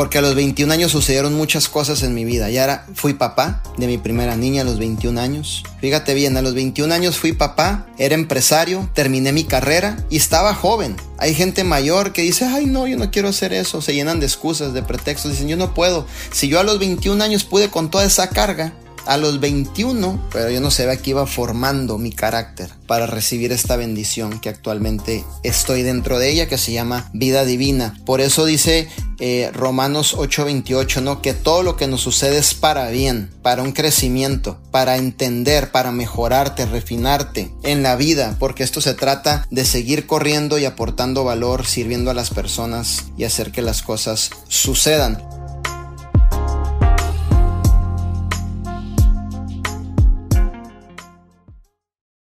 porque a los 21 años sucedieron muchas cosas en mi vida. Ya era, fui papá de mi primera niña a los 21 años. Fíjate bien, a los 21 años fui papá, era empresario, terminé mi carrera y estaba joven. Hay gente mayor que dice, ay no, yo no quiero hacer eso. Se llenan de excusas, de pretextos, dicen, yo no puedo. Si yo a los 21 años pude con toda esa carga, a los 21, pero yo no sé, que iba formando mi carácter para recibir esta bendición que actualmente estoy dentro de ella, que se llama vida divina. Por eso dice eh, Romanos 8:28, ¿no? Que todo lo que nos sucede es para bien, para un crecimiento, para entender, para mejorarte, refinarte en la vida, porque esto se trata de seguir corriendo y aportando valor, sirviendo a las personas y hacer que las cosas sucedan.